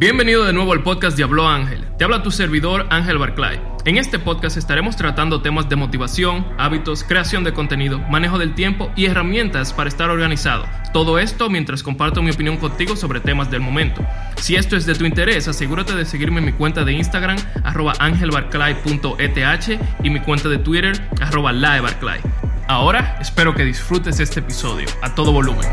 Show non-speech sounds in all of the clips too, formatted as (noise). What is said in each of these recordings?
Bienvenido de nuevo al podcast Diablo Ángel. Te habla tu servidor Ángel Barclay. En este podcast estaremos tratando temas de motivación, hábitos, creación de contenido, manejo del tiempo y herramientas para estar organizado. Todo esto mientras comparto mi opinión contigo sobre temas del momento. Si esto es de tu interés, asegúrate de seguirme en mi cuenta de Instagram, arroba angelbarclay.eth y mi cuenta de Twitter, arroba laebarclay. Ahora espero que disfrutes este episodio a todo volumen.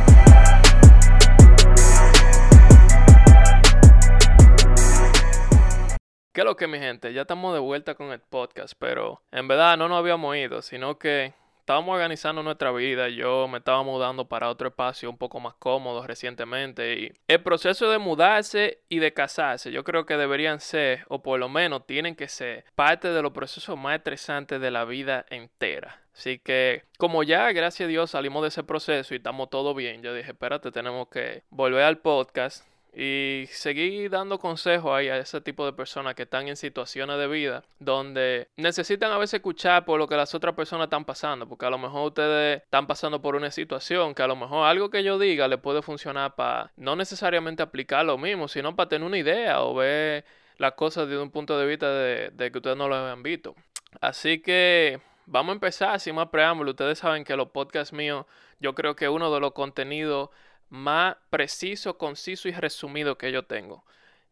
¿Qué lo que mi gente? Ya estamos de vuelta con el podcast, pero en verdad no nos habíamos ido, sino que estábamos organizando nuestra vida. Yo me estaba mudando para otro espacio un poco más cómodo recientemente. Y el proceso de mudarse y de casarse, yo creo que deberían ser, o por lo menos tienen que ser, parte de los procesos más estresantes de la vida entera. Así que, como ya, gracias a Dios, salimos de ese proceso y estamos todo bien, yo dije, espérate, tenemos que volver al podcast y seguí dando consejos ahí a ese tipo de personas que están en situaciones de vida donde necesitan a veces escuchar por lo que las otras personas están pasando, porque a lo mejor ustedes están pasando por una situación que a lo mejor algo que yo diga le puede funcionar para no necesariamente aplicar lo mismo, sino para tener una idea o ver las cosas desde un punto de vista de, de que ustedes no lo habían visto. Así que vamos a empezar sin más preámbulo. Ustedes saben que los podcasts míos, yo creo que uno de los contenidos más preciso, conciso y resumido que yo tengo.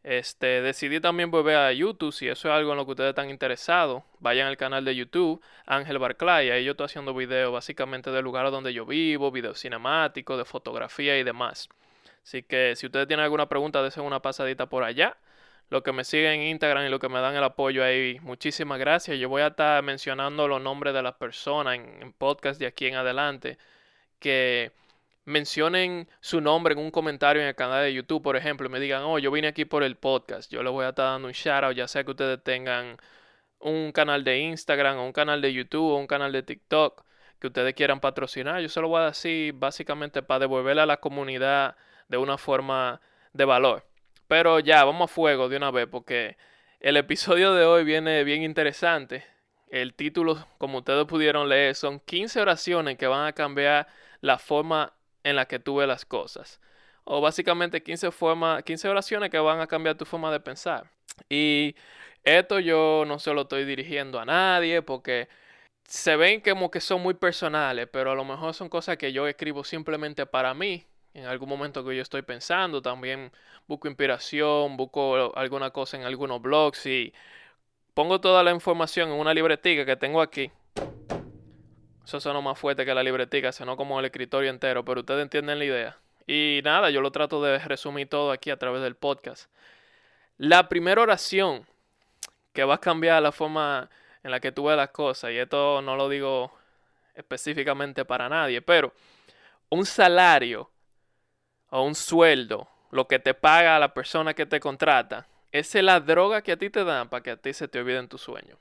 Este, decidí también volver a YouTube, si eso es algo en lo que ustedes están interesados, vayan al canal de YouTube, Ángel Barclay, ahí yo estoy haciendo videos básicamente del lugar donde yo vivo, videos cinemáticos, de fotografía y demás. Así que si ustedes tienen alguna pregunta, desen una pasadita por allá. Los que me siguen en Instagram y los que me dan el apoyo ahí, muchísimas gracias. Yo voy a estar mencionando los nombres de las personas en, en podcast de aquí en adelante que mencionen su nombre en un comentario en el canal de YouTube, por ejemplo, y me digan, oh, yo vine aquí por el podcast, yo les voy a estar dando un shout out, ya sea que ustedes tengan un canal de Instagram, o un canal de YouTube, o un canal de TikTok que ustedes quieran patrocinar, yo se lo voy a decir básicamente para devolverle a la comunidad de una forma de valor. Pero ya, vamos a fuego de una vez, porque el episodio de hoy viene bien interesante. El título, como ustedes pudieron leer, son 15 oraciones que van a cambiar la forma en la que tú ves las cosas. O básicamente 15, 15 oraciones que van a cambiar tu forma de pensar. Y esto yo no se lo estoy dirigiendo a nadie porque se ven como que son muy personales, pero a lo mejor son cosas que yo escribo simplemente para mí. En algún momento que yo estoy pensando, también busco inspiración, busco alguna cosa en algunos blogs y pongo toda la información en una libretica que tengo aquí eso suena más fuerte que la libretica, sino como el escritorio entero, pero ustedes entienden la idea. Y nada, yo lo trato de resumir todo aquí a través del podcast. La primera oración que va a cambiar la forma en la que tú ves las cosas, y esto no lo digo específicamente para nadie, pero un salario o un sueldo, lo que te paga la persona que te contrata, es la droga que a ti te dan para que a ti se te olviden tus sueños.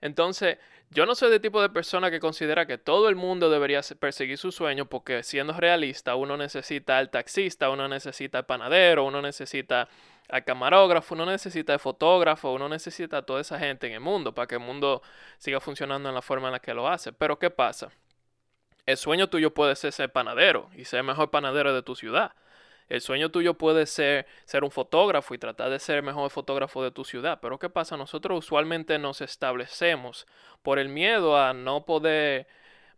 Entonces, yo no soy de tipo de persona que considera que todo el mundo debería perseguir su sueño porque siendo realista uno necesita al taxista, uno necesita al panadero, uno necesita al camarógrafo, uno necesita al fotógrafo, uno necesita a toda esa gente en el mundo para que el mundo siga funcionando en la forma en la que lo hace. Pero ¿qué pasa? El sueño tuyo puede ser ser panadero y ser el mejor panadero de tu ciudad. El sueño tuyo puede ser ser un fotógrafo y tratar de ser el mejor fotógrafo de tu ciudad. Pero ¿qué pasa? Nosotros usualmente nos establecemos por el miedo a no poder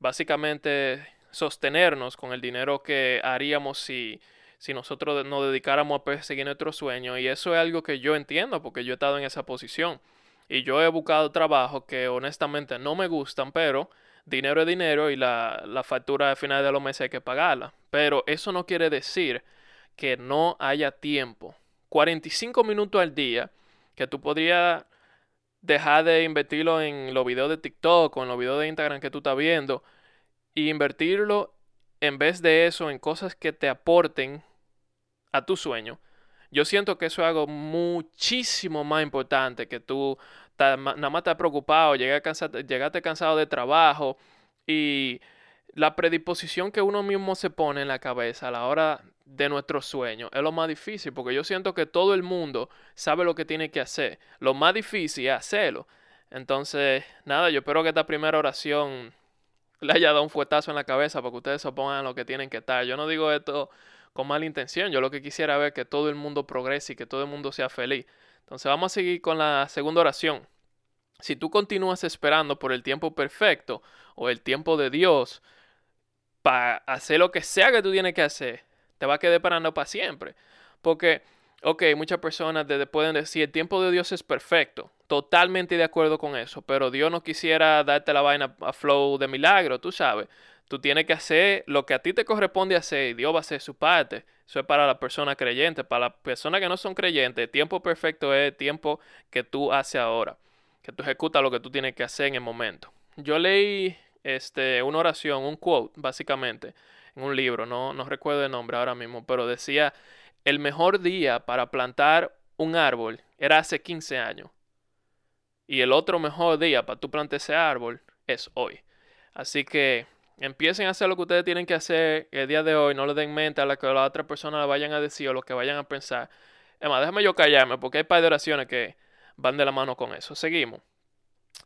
básicamente sostenernos con el dinero que haríamos si, si nosotros nos dedicáramos a perseguir nuestro sueño. Y eso es algo que yo entiendo porque yo he estado en esa posición. Y yo he buscado trabajo que honestamente no me gustan, pero dinero es dinero y la, la factura al final de los meses hay que pagarla. Pero eso no quiere decir que no haya tiempo. 45 minutos al día que tú podrías dejar de invertirlo en los videos de TikTok o en los videos de Instagram que tú estás viendo y invertirlo en vez de eso en cosas que te aporten a tu sueño. Yo siento que eso es algo muchísimo más importante que tú nada más estás preocupado, llegaste cansado de trabajo y la predisposición que uno mismo se pone en la cabeza a la hora de nuestro sueño es lo más difícil, porque yo siento que todo el mundo sabe lo que tiene que hacer. Lo más difícil es hacerlo. Entonces, nada, yo espero que esta primera oración (laughs) le haya dado un fuetazo en la cabeza para que ustedes se pongan lo que tienen que estar. Yo no digo esto con mala intención. Yo lo que quisiera ver que todo el mundo progrese y que todo el mundo sea feliz. Entonces vamos a seguir con la segunda oración. Si tú continúas esperando por el tiempo perfecto o el tiempo de Dios para hacer lo que sea que tú tienes que hacer, te va a quedar esperando para siempre. Porque, ok, muchas personas pueden decir, el tiempo de Dios es perfecto. Totalmente de acuerdo con eso. Pero Dios no quisiera darte la vaina a flow de milagro, tú sabes. Tú tienes que hacer lo que a ti te corresponde hacer y Dios va a hacer su parte. Eso es para la persona creyente. Para las personas que no son creyentes, el tiempo perfecto es el tiempo que tú haces ahora. Que tú ejecutas lo que tú tienes que hacer en el momento. Yo leí este, una oración, un quote, básicamente, en un libro, no, no recuerdo el nombre ahora mismo, pero decía, el mejor día para plantar un árbol era hace 15 años. Y el otro mejor día para tú plantar ese árbol es hoy. Así que empiecen a hacer lo que ustedes tienen que hacer el día de hoy. No le den mente a lo que las otras personas le vayan a decir o lo que vayan a pensar. Es más, déjame yo callarme porque hay par de oraciones que van de la mano con eso. Seguimos.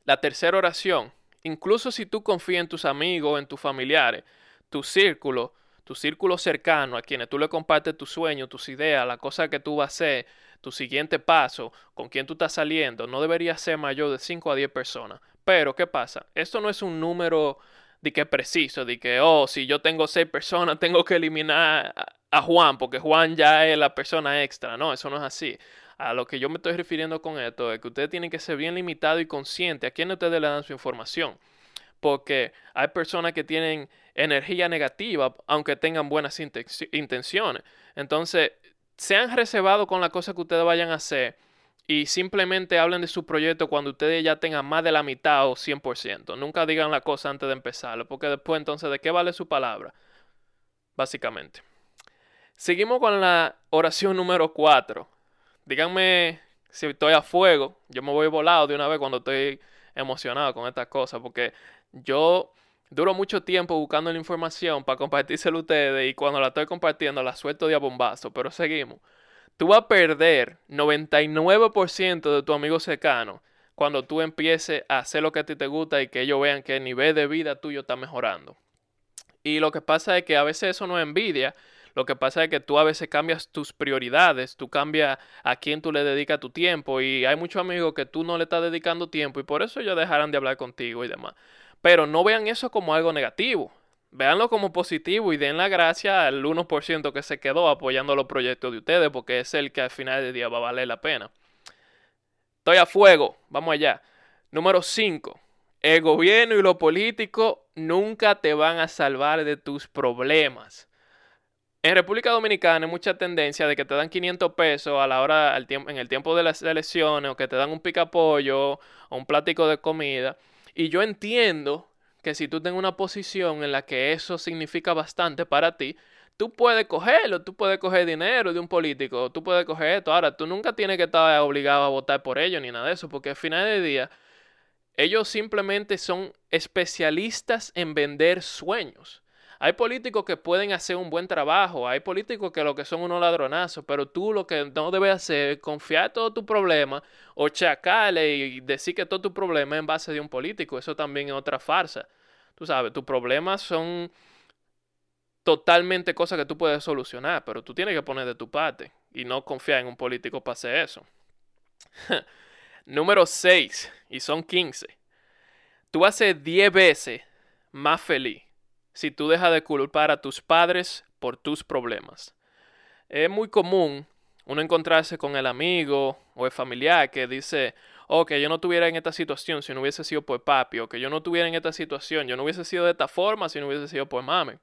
La tercera oración. Incluso si tú confías en tus amigos, en tus familiares, tu círculo, tu círculo cercano a quienes tú le compartes tus sueños, tus ideas, la cosa que tú vas a hacer, tu siguiente paso, con quién tú estás saliendo, no debería ser mayor de 5 a 10 personas. Pero, ¿qué pasa? Esto no es un número de que preciso, de que, oh, si yo tengo seis personas, (laughs) tengo que eliminar a, Juan, porque Juan ya es la persona extra. No, eso no es así. A lo que yo me estoy refiriendo con esto es que ustedes tienen que ser bien limitados y conscientes a quién ustedes le dan su información. Porque hay personas que tienen energía negativa, aunque tengan buenas intenciones. Entonces, sean reservados con la cosa que ustedes vayan a hacer y simplemente hablen de su proyecto cuando ustedes ya tengan más de la mitad o 100%. Nunca digan la cosa antes de empezarlo, porque después entonces, ¿de qué vale su palabra? Básicamente. Seguimos con la oración número 4. Díganme si estoy a fuego. Yo me voy volado de una vez cuando estoy emocionado con estas cosas, porque yo duro mucho tiempo buscando la información para compartírsela a ustedes y cuando la estoy compartiendo la suelto de a bombazo, pero seguimos tú vas a perder 99% de tu amigo cercano cuando tú empieces a hacer lo que a ti te gusta y que ellos vean que el nivel de vida tuyo está mejorando. Y lo que pasa es que a veces eso no es envidia, lo que pasa es que tú a veces cambias tus prioridades, tú cambias a quién tú le dedicas tu tiempo y hay muchos amigos que tú no le estás dedicando tiempo y por eso ellos dejarán de hablar contigo y demás. Pero no vean eso como algo negativo véanlo como positivo y den la gracia al 1% que se quedó apoyando los proyectos de ustedes, porque es el que al final del día va a valer la pena. Estoy a fuego, vamos allá. Número 5. El gobierno y lo político nunca te van a salvar de tus problemas. En República Dominicana hay mucha tendencia de que te dan 500 pesos a la hora, en el tiempo de las elecciones, o que te dan un picapollo o un plático de comida. Y yo entiendo que si tú tengas una posición en la que eso significa bastante para ti, tú puedes cogerlo, tú puedes coger dinero de un político, tú puedes coger esto. Ahora, tú nunca tienes que estar obligado a votar por ellos ni nada de eso, porque al final del día, ellos simplemente son especialistas en vender sueños. Hay políticos que pueden hacer un buen trabajo, hay políticos que lo que son unos ladronazos, pero tú lo que no debes hacer es confiar todo tu problema o chacarle y decir que todo tu problema es en base de un político. Eso también es otra farsa. Tú sabes, tus problemas son totalmente cosas que tú puedes solucionar, pero tú tienes que poner de tu parte y no confiar en un político para hacer eso. (laughs) Número 6, y son 15. Tú vas a ser 10 veces más feliz si tú dejas de culpar a tus padres por tus problemas. Es muy común uno encontrarse con el amigo o el familiar que dice, oh, que yo no tuviera en esta situación si no hubiese sido por papi, o que yo no tuviera en esta situación, yo no hubiese sido de esta forma si no hubiese sido por mami.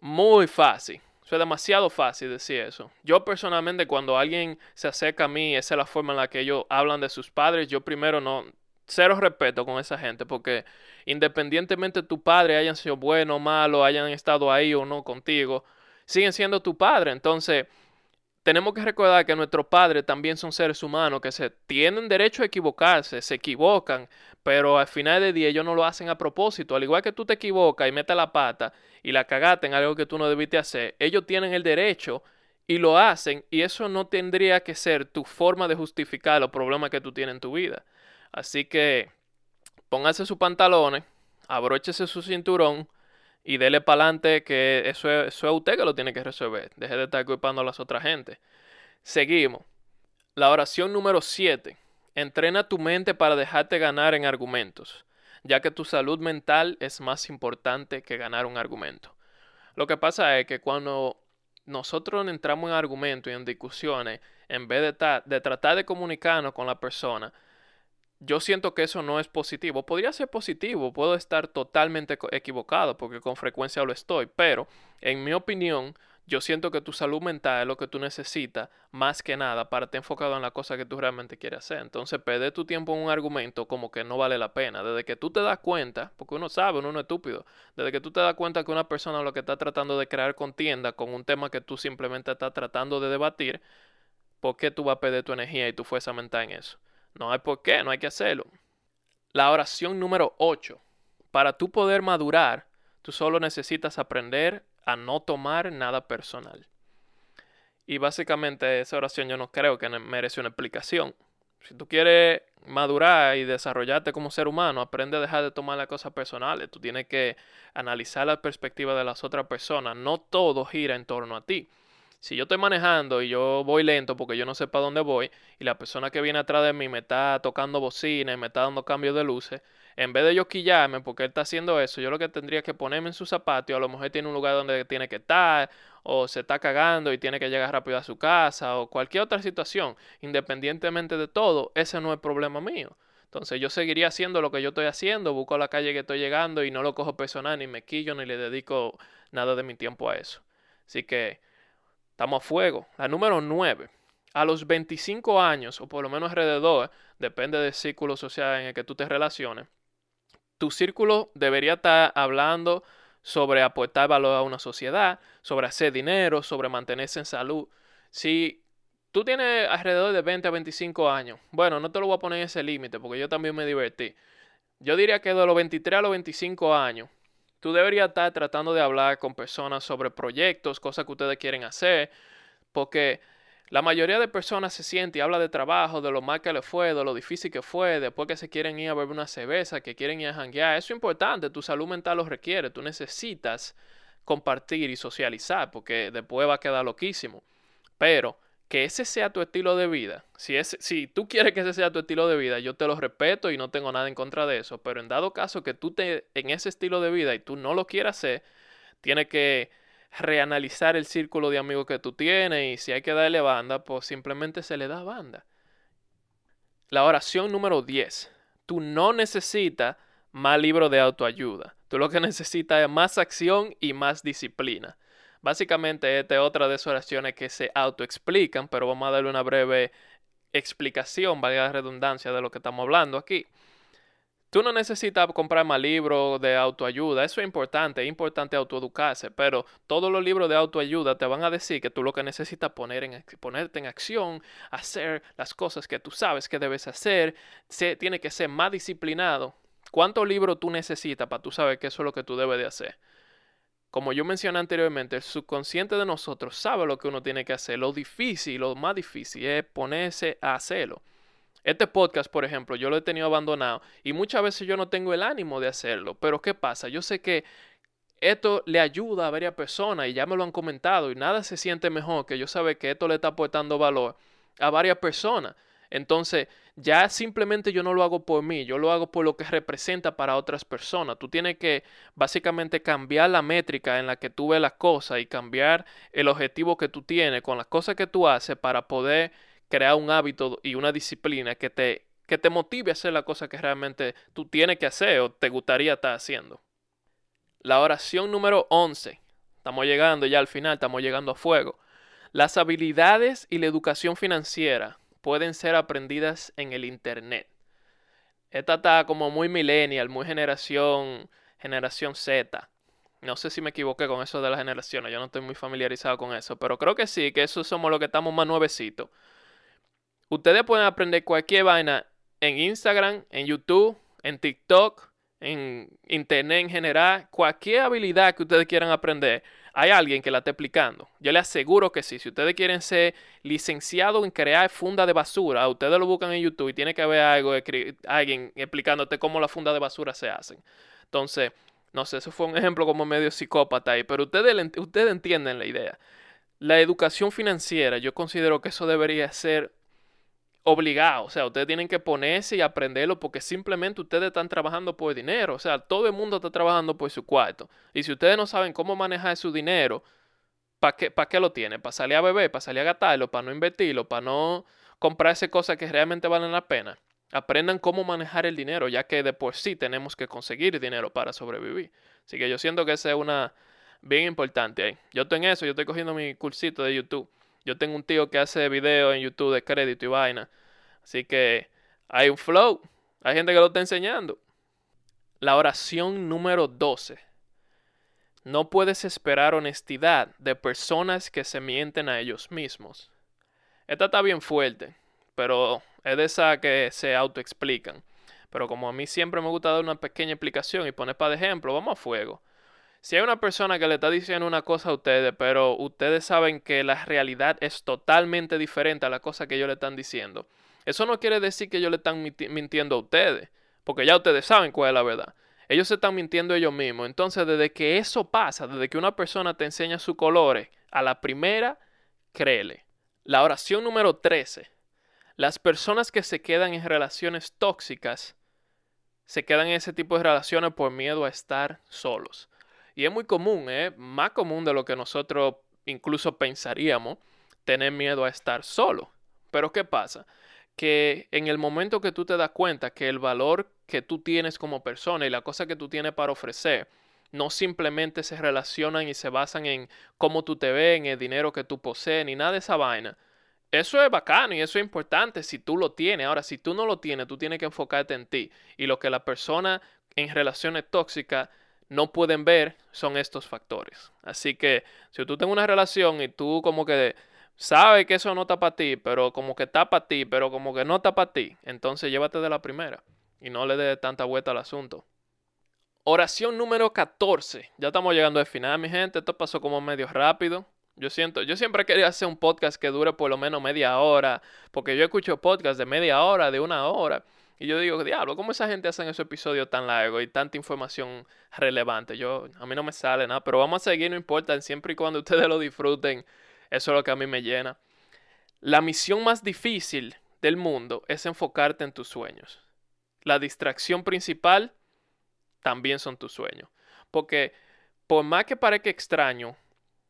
Muy fácil. es demasiado fácil decir eso. Yo personalmente cuando alguien se acerca a mí, esa es la forma en la que ellos hablan de sus padres, yo primero no, cero respeto con esa gente, porque independientemente tu padre hayan sido bueno o malo, hayan estado ahí o no contigo, siguen siendo tu padre. Entonces, tenemos que recordar que nuestros padres también son seres humanos que se tienen derecho a equivocarse, se equivocan, pero al final del día ellos no lo hacen a propósito. Al igual que tú te equivocas y metes la pata y la cagaste en algo que tú no debiste hacer, ellos tienen el derecho y lo hacen y eso no tendría que ser tu forma de justificar los problemas que tú tienes en tu vida. Así que póngase sus pantalones, abróchese su cinturón y dele para adelante que eso es, eso es usted que lo tiene que resolver. Deje de estar culpando a las otras gente. Seguimos. La oración número 7. Entrena tu mente para dejarte ganar en argumentos, ya que tu salud mental es más importante que ganar un argumento. Lo que pasa es que cuando nosotros entramos en argumentos y en discusiones, en vez de, de tratar de comunicarnos con la persona, yo siento que eso no es positivo. Podría ser positivo, puedo estar totalmente equivocado porque con frecuencia lo estoy, pero en mi opinión, yo siento que tu salud mental es lo que tú necesitas más que nada para estar enfocado en la cosa que tú realmente quieres hacer. Entonces, perder tu tiempo en un argumento como que no vale la pena. Desde que tú te das cuenta, porque uno sabe, uno no es estúpido, desde que tú te das cuenta que una persona lo que está tratando de crear contienda con un tema que tú simplemente estás tratando de debatir, ¿por qué tú vas a perder tu energía y tu fuerza mental en eso? No hay por qué, no hay que hacerlo. La oración número 8. Para tú poder madurar, tú solo necesitas aprender a no tomar nada personal. Y básicamente esa oración yo no creo que merece una explicación. Si tú quieres madurar y desarrollarte como ser humano, aprende a dejar de tomar las cosas personales. Tú tienes que analizar la perspectiva de las otras personas. No todo gira en torno a ti. Si yo estoy manejando y yo voy lento porque yo no sé para dónde voy y la persona que viene atrás de mí me está tocando bocina y me está dando cambios de luces, en vez de yo quillarme porque él está haciendo eso, yo lo que tendría que ponerme en su zapato a lo mejor tiene un lugar donde tiene que estar o se está cagando y tiene que llegar rápido a su casa o cualquier otra situación, independientemente de todo, ese no es problema mío. Entonces yo seguiría haciendo lo que yo estoy haciendo, busco la calle que estoy llegando y no lo cojo personal, ni me quillo, ni le dedico nada de mi tiempo a eso. Así que Estamos a fuego. La número 9. A los 25 años, o por lo menos alrededor, depende del círculo social en el que tú te relaciones, tu círculo debería estar hablando sobre aportar valor a una sociedad, sobre hacer dinero, sobre mantenerse en salud. Si tú tienes alrededor de 20 a 25 años, bueno, no te lo voy a poner en ese límite porque yo también me divertí. Yo diría que de los 23 a los 25 años, Tú deberías estar tratando de hablar con personas sobre proyectos, cosas que ustedes quieren hacer, porque la mayoría de personas se siente y habla de trabajo, de lo mal que le fue, de lo difícil que fue, después que se quieren ir a beber una cerveza, que quieren ir a janguear. Eso es importante, tu salud mental lo requiere, tú necesitas compartir y socializar, porque después va a quedar loquísimo. Pero que ese sea tu estilo de vida, si, es, si tú quieres que ese sea tu estilo de vida, yo te lo respeto y no tengo nada en contra de eso, pero en dado caso que tú te en ese estilo de vida y tú no lo quieras hacer, tienes que reanalizar el círculo de amigos que tú tienes y si hay que darle banda, pues simplemente se le da banda. La oración número 10. Tú no necesitas más libros de autoayuda. Tú lo que necesitas es más acción y más disciplina. Básicamente, esta es otra de esas oraciones que se autoexplican, pero vamos a darle una breve explicación, valga la redundancia, de lo que estamos hablando aquí. Tú no necesitas comprar más libros de autoayuda, eso es importante, es importante autoeducarse, pero todos los libros de autoayuda te van a decir que tú lo que necesitas poner ponerte en acción, hacer las cosas que tú sabes que debes hacer, se, tiene que ser más disciplinado. ¿Cuántos libros tú necesitas para tú saber que eso es lo que tú debes de hacer? Como yo mencioné anteriormente, el subconsciente de nosotros sabe lo que uno tiene que hacer. Lo difícil, lo más difícil es ponerse a hacerlo. Este podcast, por ejemplo, yo lo he tenido abandonado y muchas veces yo no tengo el ánimo de hacerlo. Pero ¿qué pasa? Yo sé que esto le ayuda a varias personas y ya me lo han comentado y nada se siente mejor que yo saber que esto le está aportando valor a varias personas. Entonces, ya simplemente yo no lo hago por mí, yo lo hago por lo que representa para otras personas. Tú tienes que básicamente cambiar la métrica en la que tú ves las cosas y cambiar el objetivo que tú tienes con las cosas que tú haces para poder crear un hábito y una disciplina que te, que te motive a hacer la cosa que realmente tú tienes que hacer o te gustaría estar haciendo. La oración número 11. Estamos llegando ya al final, estamos llegando a fuego. Las habilidades y la educación financiera pueden ser aprendidas en el Internet. Esta está como muy millennial, muy generación, generación Z. No sé si me equivoqué con eso de las generaciones, yo no estoy muy familiarizado con eso, pero creo que sí, que eso somos los que estamos más nuevecitos. Ustedes pueden aprender cualquier vaina en Instagram, en YouTube, en TikTok, en Internet en general, cualquier habilidad que ustedes quieran aprender hay alguien que la esté explicando. Yo le aseguro que sí. Si ustedes quieren ser licenciados en crear funda de basura, ustedes lo buscan en YouTube y tiene que haber algo, alguien explicándote cómo las fundas de basura se hacen. Entonces, No sé, eso fue un ejemplo como medio psicópata ahí, pero ustedes, ustedes entienden la idea. La educación financiera, yo considero que eso debería ser obligado. O sea, ustedes tienen que ponerse y aprenderlo porque simplemente ustedes están trabajando por dinero. O sea, todo el mundo está trabajando por su cuarto. Y si ustedes no saben cómo manejar su dinero, ¿para qué, qué lo tienen? ¿Para salir a beber? ¿Para salir a gastarlo? ¿Para no invertirlo? ¿Para no comprarse cosas que realmente valen la pena? Aprendan cómo manejar el dinero, ya que de por sí tenemos que conseguir dinero para sobrevivir. Así que yo siento que esa es una bien importante ahí. Yo estoy en eso, yo estoy cogiendo mi cursito de YouTube. Yo tengo un tío que hace videos en YouTube de crédito y vaina. Así que hay un flow. Hay gente que lo está enseñando. La oración número 12. No puedes esperar honestidad de personas que se mienten a ellos mismos. Esta está bien fuerte, pero es de esa que se autoexplican. Pero como a mí siempre me gusta dar una pequeña explicación y poner para ejemplo, vamos a fuego. Si hay una persona que le está diciendo una cosa a ustedes, pero ustedes saben que la realidad es totalmente diferente a la cosa que ellos le están diciendo, eso no quiere decir que ellos le están mintiendo a ustedes, porque ya ustedes saben cuál es la verdad. Ellos se están mintiendo ellos mismos. Entonces, desde que eso pasa, desde que una persona te enseña sus colores, a la primera, créele. La oración número 13. Las personas que se quedan en relaciones tóxicas se quedan en ese tipo de relaciones por miedo a estar solos. Y es muy común, ¿eh? más común de lo que nosotros incluso pensaríamos, tener miedo a estar solo. Pero ¿qué pasa? Que en el momento que tú te das cuenta que el valor que tú tienes como persona y la cosa que tú tienes para ofrecer no simplemente se relacionan y se basan en cómo tú te ves, en el dinero que tú posees, ni nada de esa vaina. Eso es bacano y eso es importante si tú lo tienes. Ahora, si tú no lo tienes, tú tienes que enfocarte en ti. Y lo que la persona en relaciones tóxicas no pueden ver son estos factores. Así que si tú tienes una relación y tú como que sabes que eso no está para ti, pero como que está para ti, pero como que no está para ti, entonces llévate de la primera y no le dé tanta vuelta al asunto. Oración número 14. Ya estamos llegando al final, mi gente. Esto pasó como medio rápido. Yo siento, yo siempre quería hacer un podcast que dure por lo menos media hora, porque yo escucho podcasts de media hora, de una hora, y yo digo, diablo, ¿cómo esa gente hace esos episodios tan largos y tanta información relevante? Yo, a mí no me sale nada, pero vamos a seguir, no importa, siempre y cuando (laughs) ustedes lo disfruten, eso es lo que a mí me llena. La misión más difícil del mundo es enfocarte en tus sueños. La distracción principal también son tus sueños. Porque por más que parezca extraño,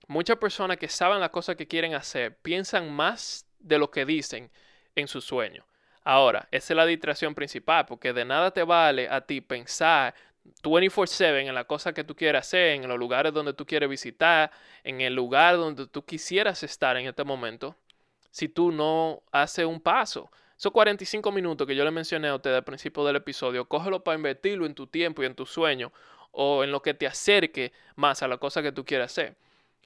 muchas personas que saben las cosas que quieren hacer piensan más de lo que dicen en sus sueños. Ahora, esa es la distracción principal, porque de nada te vale a ti pensar 24/7 en la cosa que tú quieres hacer, en los lugares donde tú quieres visitar, en el lugar donde tú quisieras estar en este momento, si tú no haces un paso. Esos 45 minutos que yo le mencioné a usted al principio del episodio, cógelo para invertirlo en tu tiempo y en tu sueño o en lo que te acerque más a la cosa que tú quieres hacer.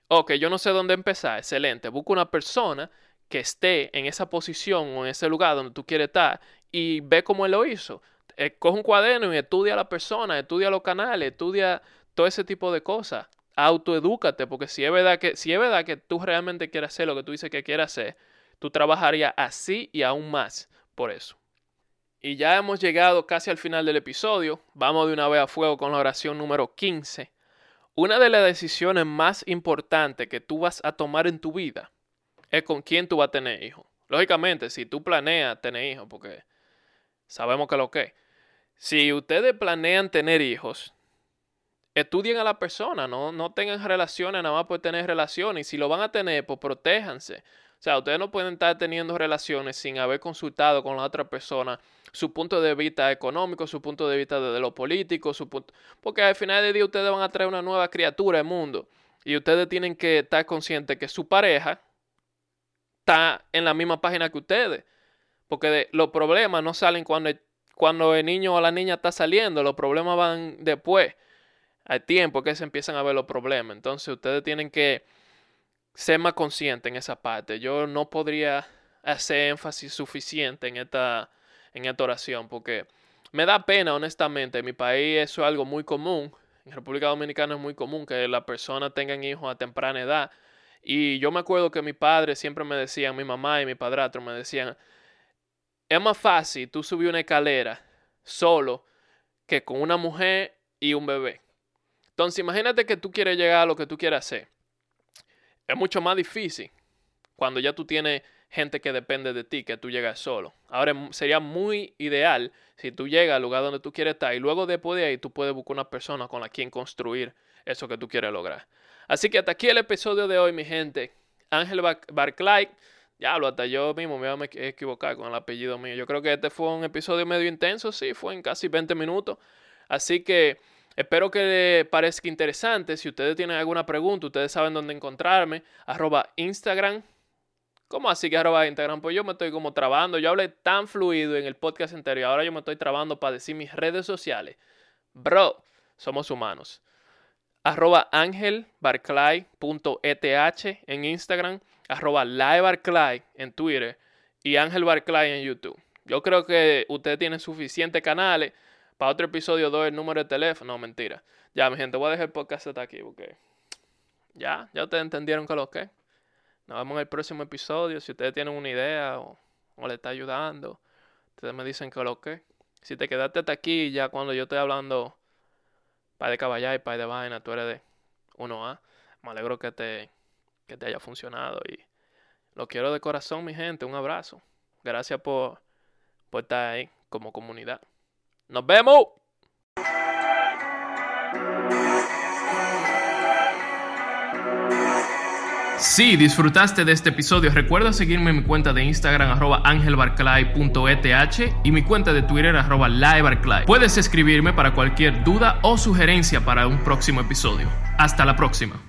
Ok, yo no sé dónde empezar, excelente. Busca una persona que esté en esa posición o en ese lugar donde tú quieres estar y ve cómo él lo hizo. Eh, coge un cuaderno y estudia a la persona, estudia los canales, estudia todo ese tipo de cosas. Autoedúcate, porque si es verdad que, si es verdad que tú realmente quieres hacer lo que tú dices que quieres hacer, tú trabajarías así y aún más por eso. Y ya hemos llegado casi al final del episodio. Vamos de una vez a fuego con la oración número 15. Una de las decisiones más importantes que tú vas a tomar en tu vida es con quién tú vas a tener hijos. Lógicamente, si tú planeas tener hijos, porque sabemos que lo que. Si ustedes planean tener hijos, estudien a la persona, no, no tengan relaciones nada más por tener relaciones. Y si lo van a tener, pues protéjanse. O sea, ustedes no pueden estar teniendo relaciones sin haber consultado con la otra persona su punto de vista económico, su punto de vista de lo político, su punto... porque al final del día ustedes van a traer una nueva criatura al mundo y ustedes tienen que estar conscientes que su pareja está en la misma página que ustedes. Porque los problemas no salen cuando, cuando el niño o la niña está saliendo, los problemas van después. Hay tiempo que se empiezan a ver los problemas. Entonces ustedes tienen que ser más conscientes en esa parte. Yo no podría hacer énfasis suficiente en esta, en esta oración porque me da pena, honestamente. En mi país eso es algo muy común. En República Dominicana es muy común que las personas tengan hijos a temprana edad y yo me acuerdo que mi padre siempre me decía, mi mamá y mi padrastro me decían, es más fácil tú subir una escalera solo que con una mujer y un bebé. Entonces, imagínate que tú quieres llegar a lo que tú quieres hacer. Es mucho más difícil cuando ya tú tienes gente que depende de ti, que tú llegas solo. Ahora sería muy ideal si tú llegas al lugar donde tú quieres estar y luego después de ahí tú puedes buscar una persona con la quien construir eso que tú quieres lograr. Así que hasta aquí el episodio de hoy, mi gente. Ángel Barclay. Ya lo hasta yo mismo me voy a equivocar con el apellido mío. Yo creo que este fue un episodio medio intenso, sí, fue en casi 20 minutos. Así que Espero que les parezca interesante. Si ustedes tienen alguna pregunta, ustedes saben dónde encontrarme. Arroba Instagram. ¿Cómo así que arroba Instagram? Pues yo me estoy como trabando. Yo hablé tan fluido en el podcast anterior. Ahora yo me estoy trabando para decir mis redes sociales. Bro, somos humanos. Arroba angelbarclay.eth en Instagram. Arroba livebarclay en Twitter. Y Ángel Barclay en YouTube. Yo creo que ustedes tienen suficientes canales para otro episodio doy el número de teléfono. No, mentira. Ya, mi gente, voy a dejar el podcast hasta aquí porque ya, ya ustedes entendieron que lo que. Nos vemos en el próximo episodio. Si ustedes tienen una idea o, o le está ayudando, ustedes me dicen que lo que. Si te quedaste hasta aquí, ya cuando yo estoy hablando para de caballar y para de vaina, tú eres de 1A. Me alegro que te, que te haya funcionado y lo quiero de corazón, mi gente. Un abrazo. Gracias por, por estar ahí como comunidad. Nos vemos. Si disfrutaste de este episodio, recuerda seguirme en mi cuenta de Instagram arroba angelbarclay.eth y mi cuenta de Twitter arroba livebarclay. Puedes escribirme para cualquier duda o sugerencia para un próximo episodio. Hasta la próxima.